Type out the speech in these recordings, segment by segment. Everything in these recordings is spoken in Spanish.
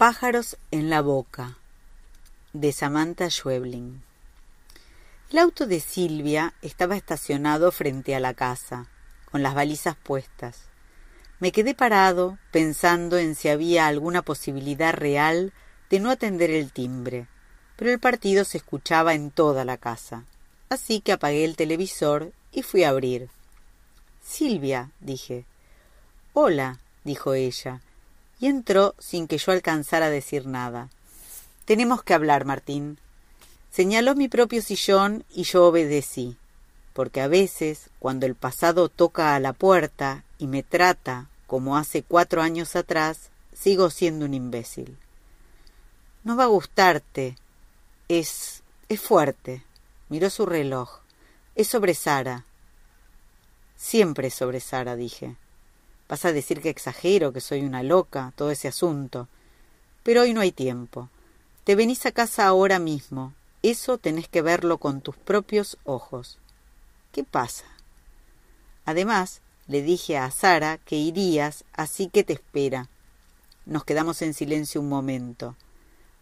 Pájaros en la boca de Samantha Schwebling. El auto de Silvia estaba estacionado frente a la casa, con las balizas puestas. Me quedé parado pensando en si había alguna posibilidad real de no atender el timbre, pero el partido se escuchaba en toda la casa. Así que apagué el televisor y fui a abrir. Silvia, dije. Hola, dijo ella, y entró sin que yo alcanzara a decir nada. Tenemos que hablar, Martín. Señaló mi propio sillón y yo obedecí, porque a veces, cuando el pasado toca a la puerta y me trata como hace cuatro años atrás, sigo siendo un imbécil. No va a gustarte. Es. es fuerte. Miró su reloj. Es sobre Sara. Siempre sobre Sara, dije. Vas a decir que exagero, que soy una loca, todo ese asunto. Pero hoy no hay tiempo. Te venís a casa ahora mismo. Eso tenés que verlo con tus propios ojos. ¿Qué pasa? Además, le dije a Sara que irías, así que te espera. Nos quedamos en silencio un momento.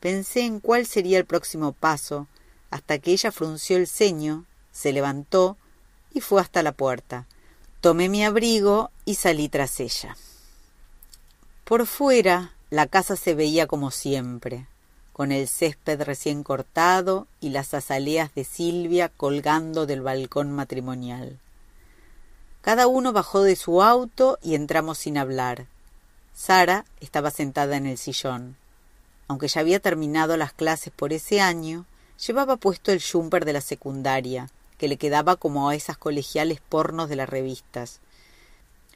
Pensé en cuál sería el próximo paso, hasta que ella frunció el ceño, se levantó y fue hasta la puerta. Tomé mi abrigo y salí tras ella. Por fuera la casa se veía como siempre, con el césped recién cortado y las azaleas de Silvia colgando del balcón matrimonial. Cada uno bajó de su auto y entramos sin hablar. Sara estaba sentada en el sillón. Aunque ya había terminado las clases por ese año, llevaba puesto el jumper de la secundaria, que le quedaba como a esas colegiales pornos de las revistas.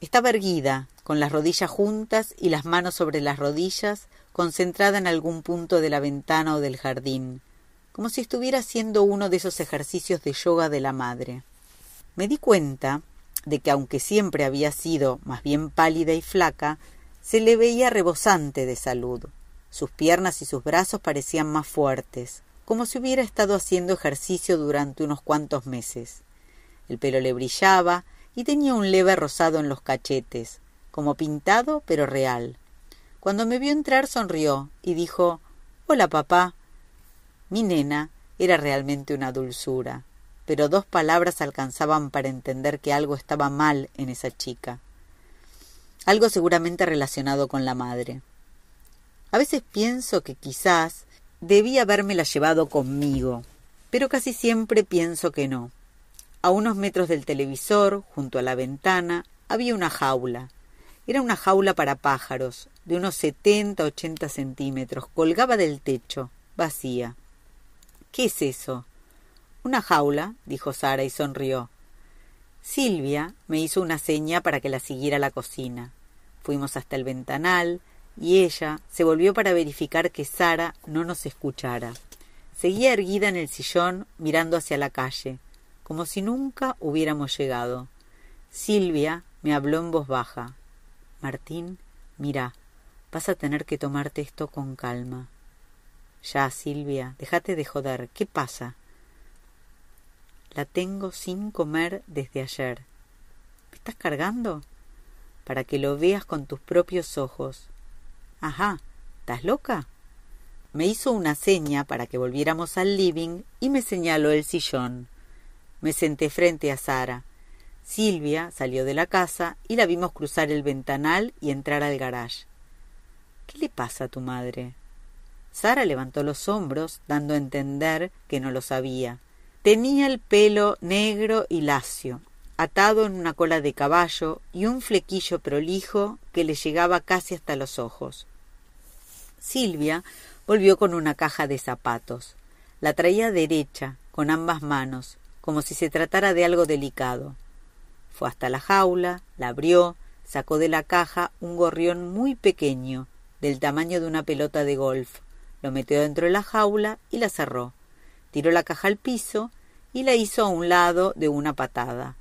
Estaba erguida, con las rodillas juntas y las manos sobre las rodillas, concentrada en algún punto de la ventana o del jardín, como si estuviera haciendo uno de esos ejercicios de yoga de la madre. Me di cuenta de que aunque siempre había sido más bien pálida y flaca, se le veía rebosante de salud. Sus piernas y sus brazos parecían más fuertes, como si hubiera estado haciendo ejercicio durante unos cuantos meses. El pelo le brillaba y tenía un leve rosado en los cachetes, como pintado pero real. Cuando me vio entrar sonrió y dijo Hola, papá. Mi nena era realmente una dulzura, pero dos palabras alcanzaban para entender que algo estaba mal en esa chica. Algo seguramente relacionado con la madre. A veces pienso que quizás Debí habérmela llevado conmigo, pero casi siempre pienso que no. A unos metros del televisor, junto a la ventana, había una jaula. Era una jaula para pájaros, de unos setenta, ochenta centímetros. Colgaba del techo, vacía. ¿Qué es eso? Una jaula, dijo Sara y sonrió. Silvia me hizo una seña para que la siguiera a la cocina. Fuimos hasta el ventanal, y ella se volvió para verificar que Sara no nos escuchara. Seguía erguida en el sillón mirando hacia la calle, como si nunca hubiéramos llegado. Silvia me habló en voz baja. Martín, mira, vas a tener que tomarte esto con calma. Ya, Silvia, déjate de joder. ¿Qué pasa? La tengo sin comer desde ayer. ¿Me estás cargando? Para que lo veas con tus propios ojos. Ajá, ¿estás loca? Me hizo una seña para que volviéramos al living y me señaló el sillón. Me senté frente a Sara. Silvia salió de la casa y la vimos cruzar el ventanal y entrar al garage. ¿Qué le pasa a tu madre? Sara levantó los hombros, dando a entender que no lo sabía. Tenía el pelo negro y lacio, atado en una cola de caballo y un flequillo prolijo que le llegaba casi hasta los ojos. Silvia volvió con una caja de zapatos. La traía derecha, con ambas manos, como si se tratara de algo delicado. Fue hasta la jaula, la abrió, sacó de la caja un gorrión muy pequeño, del tamaño de una pelota de golf, lo metió dentro de la jaula y la cerró. Tiró la caja al piso y la hizo a un lado de una patada,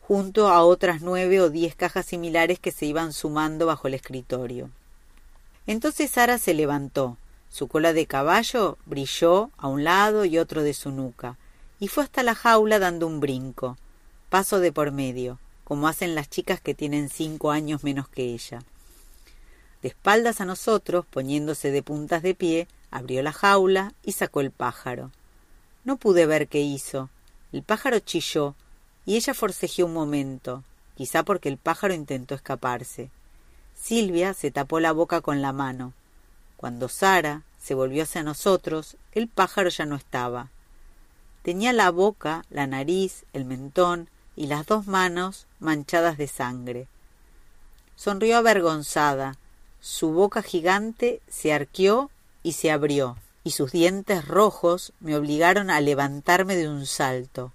junto a otras nueve o diez cajas similares que se iban sumando bajo el escritorio. Entonces Sara se levantó. Su cola de caballo brilló a un lado y otro de su nuca, y fue hasta la jaula dando un brinco, paso de por medio, como hacen las chicas que tienen cinco años menos que ella. De espaldas a nosotros, poniéndose de puntas de pie, abrió la jaula y sacó el pájaro. No pude ver qué hizo. El pájaro chilló y ella forcejeó un momento, quizá porque el pájaro intentó escaparse. Silvia se tapó la boca con la mano. Cuando Sara se volvió hacia nosotros, el pájaro ya no estaba. Tenía la boca, la nariz, el mentón y las dos manos manchadas de sangre. Sonrió avergonzada. Su boca gigante se arqueó y se abrió, y sus dientes rojos me obligaron a levantarme de un salto.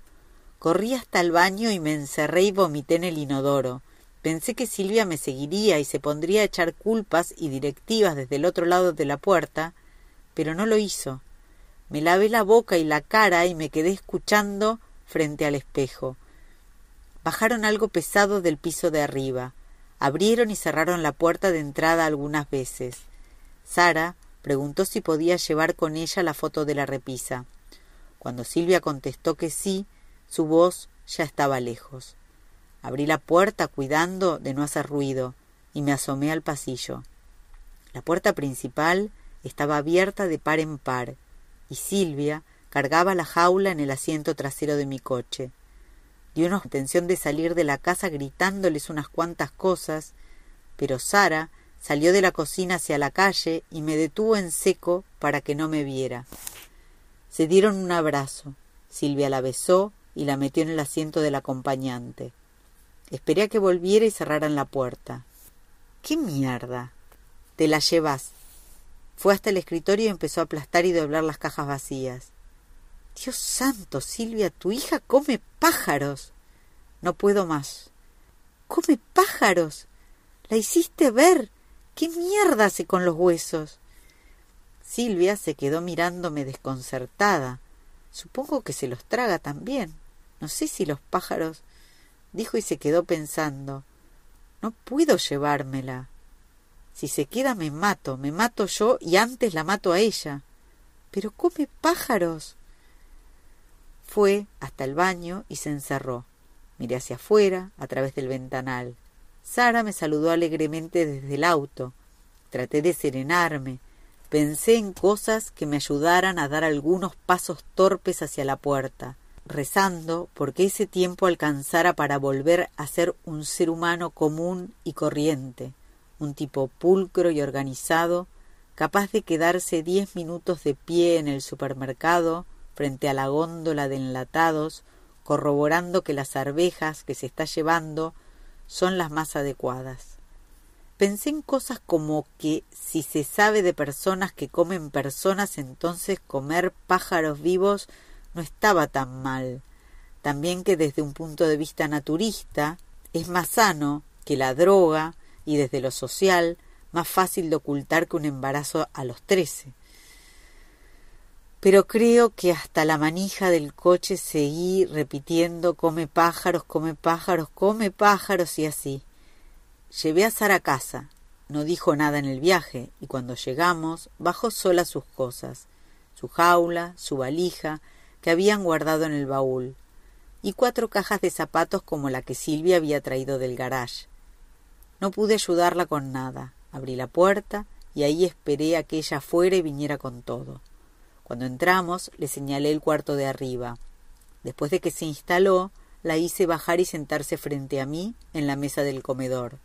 Corrí hasta el baño y me encerré y vomité en el inodoro. Pensé que Silvia me seguiría y se pondría a echar culpas y directivas desde el otro lado de la puerta, pero no lo hizo. Me lavé la boca y la cara y me quedé escuchando frente al espejo. Bajaron algo pesado del piso de arriba. Abrieron y cerraron la puerta de entrada algunas veces. Sara preguntó si podía llevar con ella la foto de la repisa. Cuando Silvia contestó que sí, su voz ya estaba lejos. Abrí la puerta cuidando de no hacer ruido y me asomé al pasillo. La puerta principal estaba abierta de par en par y Silvia cargaba la jaula en el asiento trasero de mi coche. Di una intención de salir de la casa gritándoles unas cuantas cosas, pero Sara salió de la cocina hacia la calle y me detuvo en seco para que no me viera. Se dieron un abrazo. Silvia la besó y la metió en el asiento del acompañante. Esperé a que volviera y cerraran la puerta. ¡Qué mierda! Te la llevas. Fue hasta el escritorio y empezó a aplastar y doblar las cajas vacías. Dios santo, Silvia, tu hija come pájaros. No puedo más. Come pájaros. La hiciste ver. ¿Qué mierda hace con los huesos? Silvia se quedó mirándome desconcertada. Supongo que se los traga también. No sé si los pájaros. Dijo y se quedó pensando. No puedo llevármela. Si se queda me mato, me mato yo y antes la mato a ella. Pero come pájaros. Fue hasta el baño y se encerró. Miré hacia afuera, a través del ventanal. Sara me saludó alegremente desde el auto. Traté de serenarme. Pensé en cosas que me ayudaran a dar algunos pasos torpes hacia la puerta rezando porque ese tiempo alcanzara para volver a ser un ser humano común y corriente, un tipo pulcro y organizado, capaz de quedarse diez minutos de pie en el supermercado frente a la góndola de enlatados, corroborando que las arvejas que se está llevando son las más adecuadas. Pensé en cosas como que si se sabe de personas que comen personas, entonces comer pájaros vivos no estaba tan mal. También que desde un punto de vista naturista es más sano que la droga y desde lo social más fácil de ocultar que un embarazo a los trece. Pero creo que hasta la manija del coche seguí repitiendo come pájaros, come pájaros, come pájaros y así. Llevé a Sara a casa. No dijo nada en el viaje y cuando llegamos bajó sola sus cosas, su jaula, su valija, habían guardado en el baúl, y cuatro cajas de zapatos como la que Silvia había traído del garage. No pude ayudarla con nada. Abrí la puerta y ahí esperé a que ella fuera y viniera con todo. Cuando entramos, le señalé el cuarto de arriba. Después de que se instaló, la hice bajar y sentarse frente a mí en la mesa del comedor.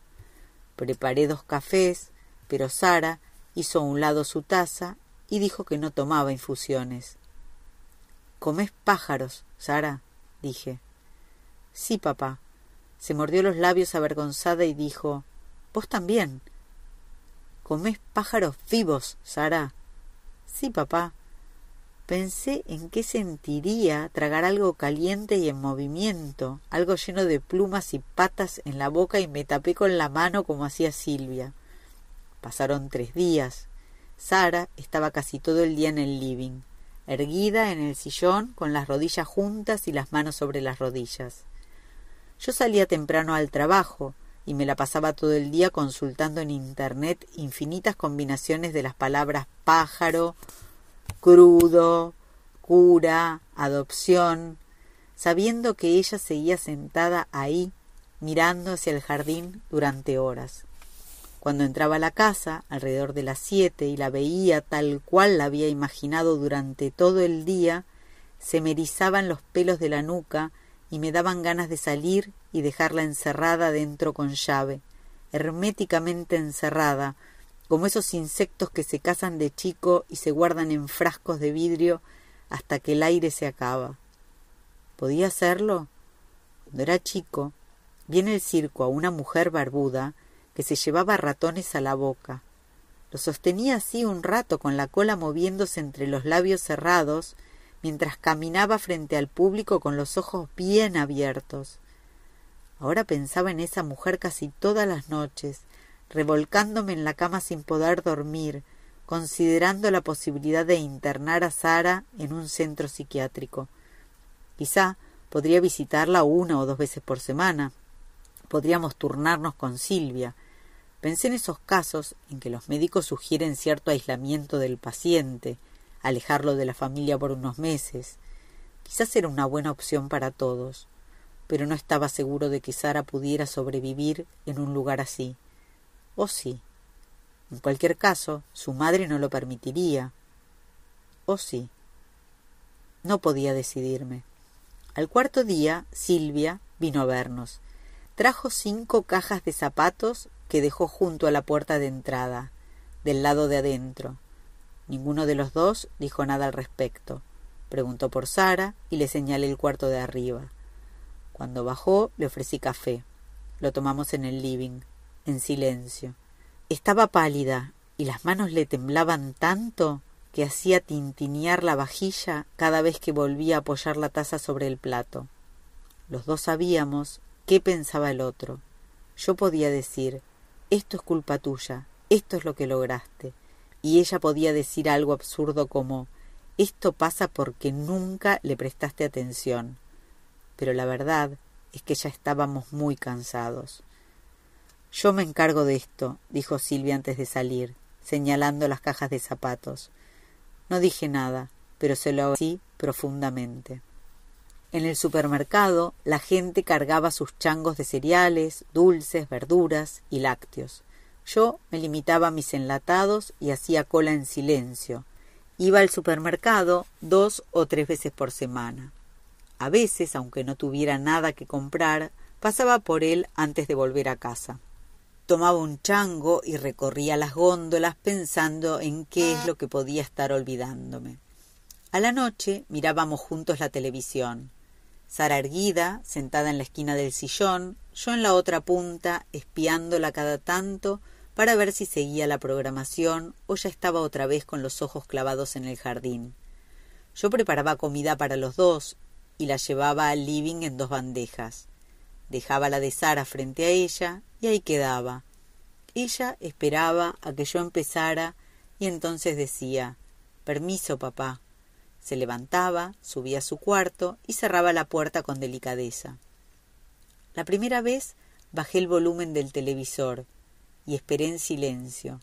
Preparé dos cafés, pero Sara hizo a un lado su taza y dijo que no tomaba infusiones. Comés pájaros, Sara, dije. Sí, papá. Se mordió los labios avergonzada y dijo Vos también. Comés pájaros vivos, Sara. Sí, papá. Pensé en qué sentiría tragar algo caliente y en movimiento, algo lleno de plumas y patas en la boca y me tapé con la mano como hacía Silvia. Pasaron tres días. Sara estaba casi todo el día en el living erguida en el sillón con las rodillas juntas y las manos sobre las rodillas. Yo salía temprano al trabajo y me la pasaba todo el día consultando en Internet infinitas combinaciones de las palabras pájaro, crudo, cura, adopción, sabiendo que ella seguía sentada ahí, mirando hacia el jardín durante horas. Cuando entraba a la casa, alrededor de las siete, y la veía tal cual la había imaginado durante todo el día, se me erizaban los pelos de la nuca y me daban ganas de salir y dejarla encerrada dentro con llave, herméticamente encerrada, como esos insectos que se cazan de chico y se guardan en frascos de vidrio hasta que el aire se acaba. ¿Podía hacerlo? Cuando era chico, vi en el circo a una mujer barbuda que se llevaba ratones a la boca. Lo sostenía así un rato con la cola moviéndose entre los labios cerrados mientras caminaba frente al público con los ojos bien abiertos. Ahora pensaba en esa mujer casi todas las noches, revolcándome en la cama sin poder dormir, considerando la posibilidad de internar a Sara en un centro psiquiátrico. Quizá podría visitarla una o dos veces por semana. Podríamos turnarnos con Silvia. Pensé en esos casos en que los médicos sugieren cierto aislamiento del paciente, alejarlo de la familia por unos meses. Quizás era una buena opción para todos, pero no estaba seguro de que Sara pudiera sobrevivir en un lugar así. ¿O sí? En cualquier caso, su madre no lo permitiría. ¿O sí? No podía decidirme. Al cuarto día, Silvia vino a vernos. Trajo cinco cajas de zapatos que dejó junto a la puerta de entrada, del lado de adentro. Ninguno de los dos dijo nada al respecto. Preguntó por Sara y le señalé el cuarto de arriba. Cuando bajó le ofrecí café. Lo tomamos en el living, en silencio. Estaba pálida y las manos le temblaban tanto que hacía tintinear la vajilla cada vez que volvía a apoyar la taza sobre el plato. Los dos sabíamos qué pensaba el otro. Yo podía decir esto es culpa tuya, esto es lo que lograste y ella podía decir algo absurdo como esto pasa porque nunca le prestaste atención. Pero la verdad es que ya estábamos muy cansados. Yo me encargo de esto, dijo Silvia antes de salir, señalando las cajas de zapatos. No dije nada, pero se lo agradecí profundamente. En el supermercado la gente cargaba sus changos de cereales, dulces, verduras y lácteos. Yo me limitaba a mis enlatados y hacía cola en silencio. Iba al supermercado dos o tres veces por semana. A veces, aunque no tuviera nada que comprar, pasaba por él antes de volver a casa. Tomaba un chango y recorría las góndolas pensando en qué es lo que podía estar olvidándome. A la noche mirábamos juntos la televisión. Sara erguida, sentada en la esquina del sillón, yo en la otra punta, espiándola cada tanto para ver si seguía la programación o ya estaba otra vez con los ojos clavados en el jardín. Yo preparaba comida para los dos y la llevaba al living en dos bandejas. Dejaba la de Sara frente a ella y ahí quedaba. Ella esperaba a que yo empezara y entonces decía Permiso, papá. Se levantaba, subía a su cuarto y cerraba la puerta con delicadeza. La primera vez bajé el volumen del televisor y esperé en silencio.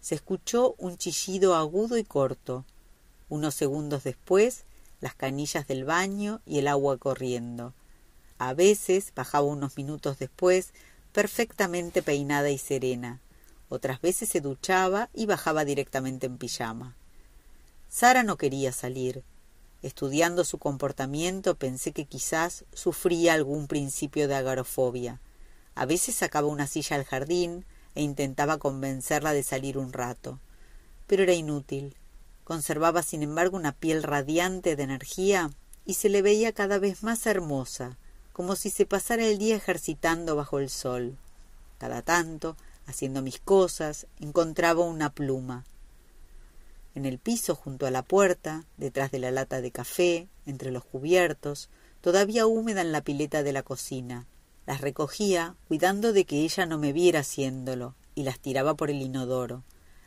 Se escuchó un chillido agudo y corto. Unos segundos después, las canillas del baño y el agua corriendo. A veces bajaba unos minutos después, perfectamente peinada y serena. Otras veces se duchaba y bajaba directamente en pijama. Sara no quería salir. Estudiando su comportamiento pensé que quizás sufría algún principio de agarofobia. A veces sacaba una silla al jardín e intentaba convencerla de salir un rato. Pero era inútil. Conservaba, sin embargo, una piel radiante de energía y se le veía cada vez más hermosa, como si se pasara el día ejercitando bajo el sol. Cada tanto, haciendo mis cosas, encontraba una pluma. En el piso, junto a la puerta, detrás de la lata de café, entre los cubiertos, todavía húmeda en la pileta de la cocina, las recogía, cuidando de que ella no me viera haciéndolo, y las tiraba por el inodoro.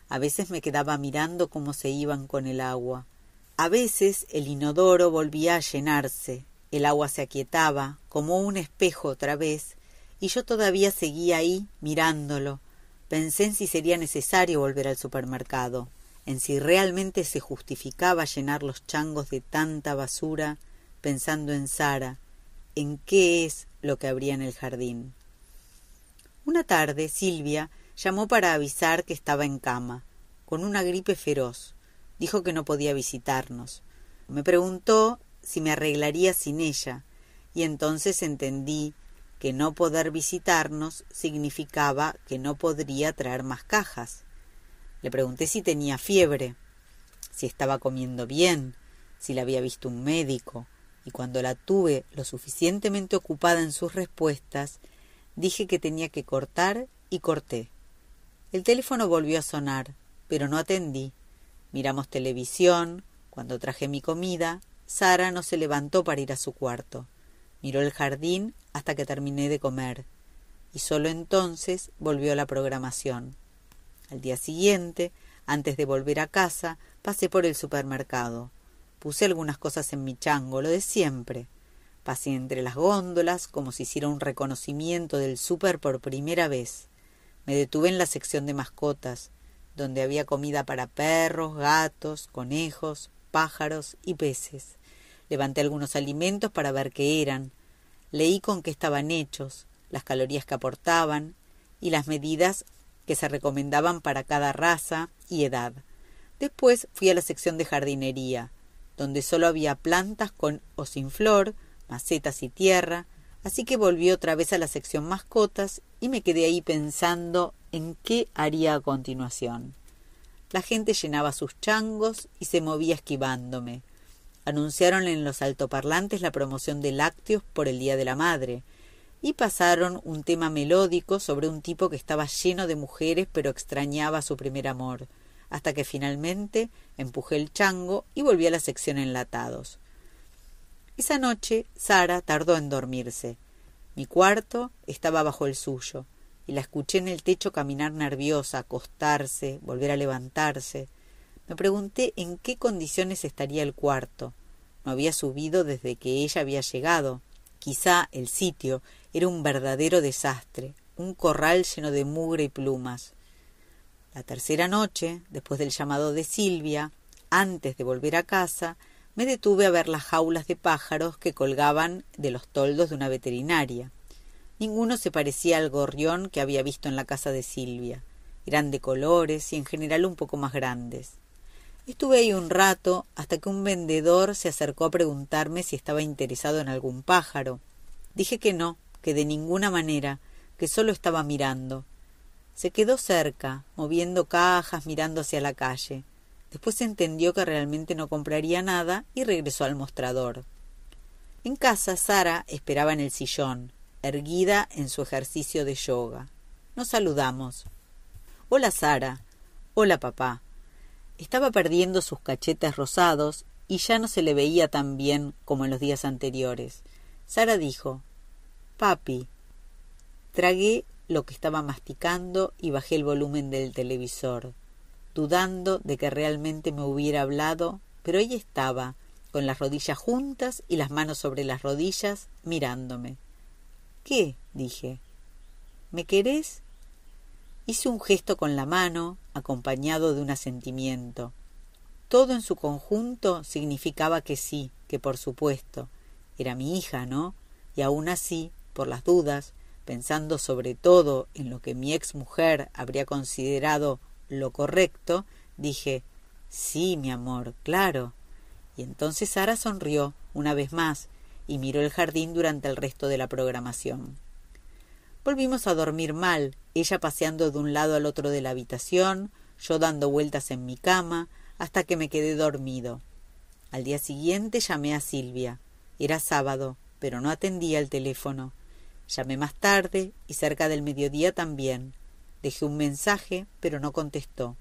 A veces me quedaba mirando cómo se iban con el agua. A veces el inodoro volvía a llenarse, el agua se aquietaba, como un espejo otra vez, y yo todavía seguía ahí mirándolo. Pensé en si sería necesario volver al supermercado, en si realmente se justificaba llenar los changos de tanta basura, pensando en Sara, en qué es lo que habría en el jardín. Una tarde Silvia Llamó para avisar que estaba en cama, con una gripe feroz. Dijo que no podía visitarnos. Me preguntó si me arreglaría sin ella, y entonces entendí que no poder visitarnos significaba que no podría traer más cajas. Le pregunté si tenía fiebre, si estaba comiendo bien, si la había visto un médico, y cuando la tuve lo suficientemente ocupada en sus respuestas, dije que tenía que cortar y corté. El teléfono volvió a sonar, pero no atendí. Miramos televisión. Cuando traje mi comida, Sara no se levantó para ir a su cuarto. Miró el jardín hasta que terminé de comer, y solo entonces volvió la programación. Al día siguiente, antes de volver a casa, pasé por el supermercado. Puse algunas cosas en mi chango, lo de siempre. Pasé entre las góndolas como si hiciera un reconocimiento del súper por primera vez. Me detuve en la sección de mascotas, donde había comida para perros, gatos, conejos, pájaros y peces. Levanté algunos alimentos para ver qué eran. Leí con qué estaban hechos, las calorías que aportaban y las medidas que se recomendaban para cada raza y edad. Después fui a la sección de jardinería, donde solo había plantas con o sin flor, macetas y tierra, así que volví otra vez a la sección mascotas y me quedé ahí pensando en qué haría a continuación. La gente llenaba sus changos y se movía esquivándome. Anunciaron en los altoparlantes la promoción de lácteos por el Día de la Madre y pasaron un tema melódico sobre un tipo que estaba lleno de mujeres pero extrañaba su primer amor, hasta que finalmente empujé el chango y volví a la sección enlatados. Esa noche Sara tardó en dormirse. Mi cuarto estaba bajo el suyo, y la escuché en el techo caminar nerviosa, acostarse, volver a levantarse. Me pregunté en qué condiciones estaría el cuarto. No había subido desde que ella había llegado. Quizá el sitio era un verdadero desastre, un corral lleno de mugre y plumas. La tercera noche, después del llamado de Silvia, antes de volver a casa, me detuve a ver las jaulas de pájaros que colgaban de los toldos de una veterinaria. Ninguno se parecía al gorrión que había visto en la casa de Silvia. Eran de colores y en general un poco más grandes. Estuve ahí un rato hasta que un vendedor se acercó a preguntarme si estaba interesado en algún pájaro. Dije que no, que de ninguna manera, que solo estaba mirando. Se quedó cerca, moviendo cajas, mirando hacia la calle. Después entendió que realmente no compraría nada y regresó al mostrador. En casa Sara esperaba en el sillón, erguida en su ejercicio de yoga. Nos saludamos. Hola Sara. Hola papá. Estaba perdiendo sus cachetes rosados y ya no se le veía tan bien como en los días anteriores. Sara dijo Papi. Tragué lo que estaba masticando y bajé el volumen del televisor, dudando de que realmente me hubiera hablado, pero ella estaba, con las rodillas juntas y las manos sobre las rodillas, mirándome. ¿Qué? dije. ¿Me querés? Hice un gesto con la mano, acompañado de un asentimiento. Todo en su conjunto significaba que sí, que por supuesto. Era mi hija, ¿no? Y aún así, por las dudas, pensando sobre todo en lo que mi ex mujer habría considerado lo correcto, dije Sí, mi amor, claro. Y entonces Sara sonrió una vez más y miró el jardín durante el resto de la programación. Volvimos a dormir mal, ella paseando de un lado al otro de la habitación, yo dando vueltas en mi cama, hasta que me quedé dormido. Al día siguiente llamé a Silvia. Era sábado, pero no atendía el teléfono. Llamé más tarde y cerca del mediodía también. Dejé un mensaje, pero no contestó.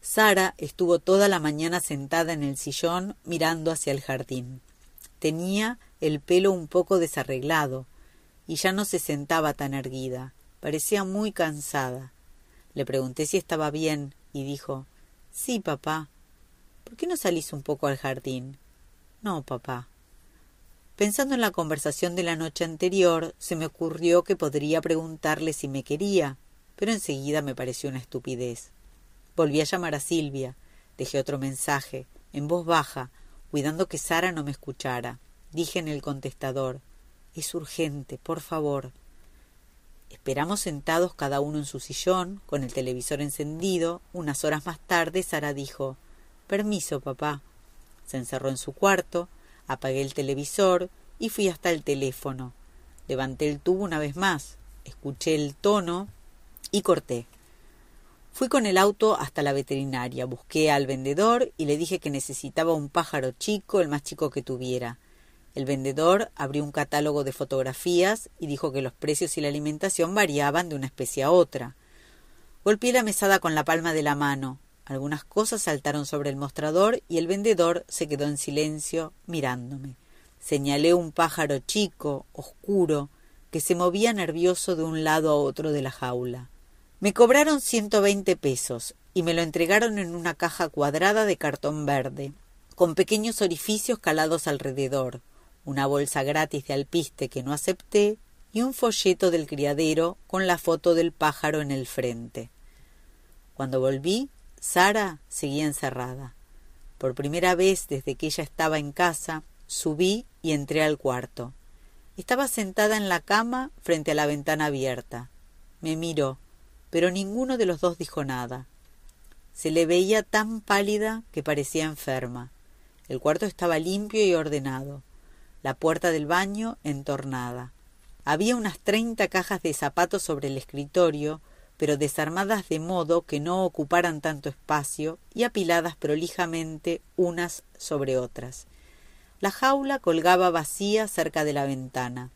Sara estuvo toda la mañana sentada en el sillón mirando hacia el jardín. Tenía el pelo un poco desarreglado, y ya no se sentaba tan erguida. Parecía muy cansada. Le pregunté si estaba bien, y dijo Sí, papá. ¿Por qué no salís un poco al jardín? No, papá. Pensando en la conversación de la noche anterior, se me ocurrió que podría preguntarle si me quería, pero enseguida me pareció una estupidez. Volví a llamar a Silvia. Dejé otro mensaje, en voz baja, cuidando que Sara no me escuchara. Dije en el contestador Es urgente, por favor. Esperamos sentados cada uno en su sillón, con el televisor encendido. Unas horas más tarde, Sara dijo Permiso, papá. Se encerró en su cuarto, apagué el televisor y fui hasta el teléfono. Levanté el tubo una vez más, escuché el tono y corté. Fui con el auto hasta la veterinaria, busqué al vendedor y le dije que necesitaba un pájaro chico, el más chico que tuviera. El vendedor abrió un catálogo de fotografías y dijo que los precios y la alimentación variaban de una especie a otra. Golpeé la mesada con la palma de la mano. Algunas cosas saltaron sobre el mostrador y el vendedor se quedó en silencio mirándome. Señalé un pájaro chico, oscuro, que se movía nervioso de un lado a otro de la jaula. Me cobraron ciento veinte pesos y me lo entregaron en una caja cuadrada de cartón verde, con pequeños orificios calados alrededor una bolsa gratis de alpiste que no acepté y un folleto del criadero con la foto del pájaro en el frente. Cuando volví, Sara seguía encerrada. Por primera vez desde que ella estaba en casa, subí y entré al cuarto. Estaba sentada en la cama frente a la ventana abierta. Me miró, pero ninguno de los dos dijo nada. Se le veía tan pálida que parecía enferma. El cuarto estaba limpio y ordenado la puerta del baño entornada. Había unas treinta cajas de zapatos sobre el escritorio, pero desarmadas de modo que no ocuparan tanto espacio y apiladas prolijamente unas sobre otras. La jaula colgaba vacía cerca de la ventana.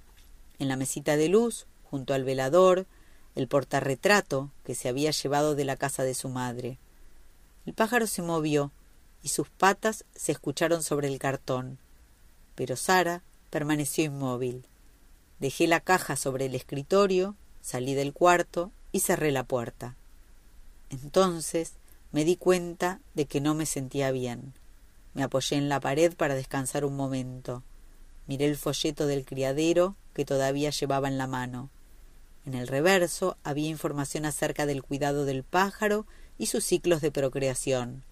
En la mesita de luz, junto al velador, el portarretrato que se había llevado de la casa de su madre. El pájaro se movió y sus patas se escucharon sobre el cartón pero Sara permaneció inmóvil. Dejé la caja sobre el escritorio, salí del cuarto y cerré la puerta. Entonces me di cuenta de que no me sentía bien. Me apoyé en la pared para descansar un momento. Miré el folleto del criadero que todavía llevaba en la mano. En el reverso había información acerca del cuidado del pájaro y sus ciclos de procreación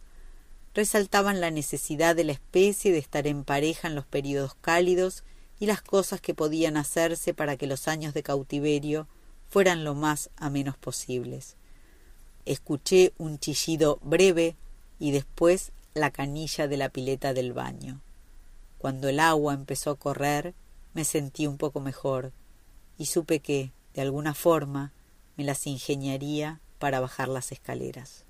resaltaban la necesidad de la especie de estar en pareja en los períodos cálidos y las cosas que podían hacerse para que los años de cautiverio fueran lo más a menos posibles. Escuché un chillido breve y después la canilla de la pileta del baño. Cuando el agua empezó a correr, me sentí un poco mejor y supe que, de alguna forma, me las ingeniaría para bajar las escaleras.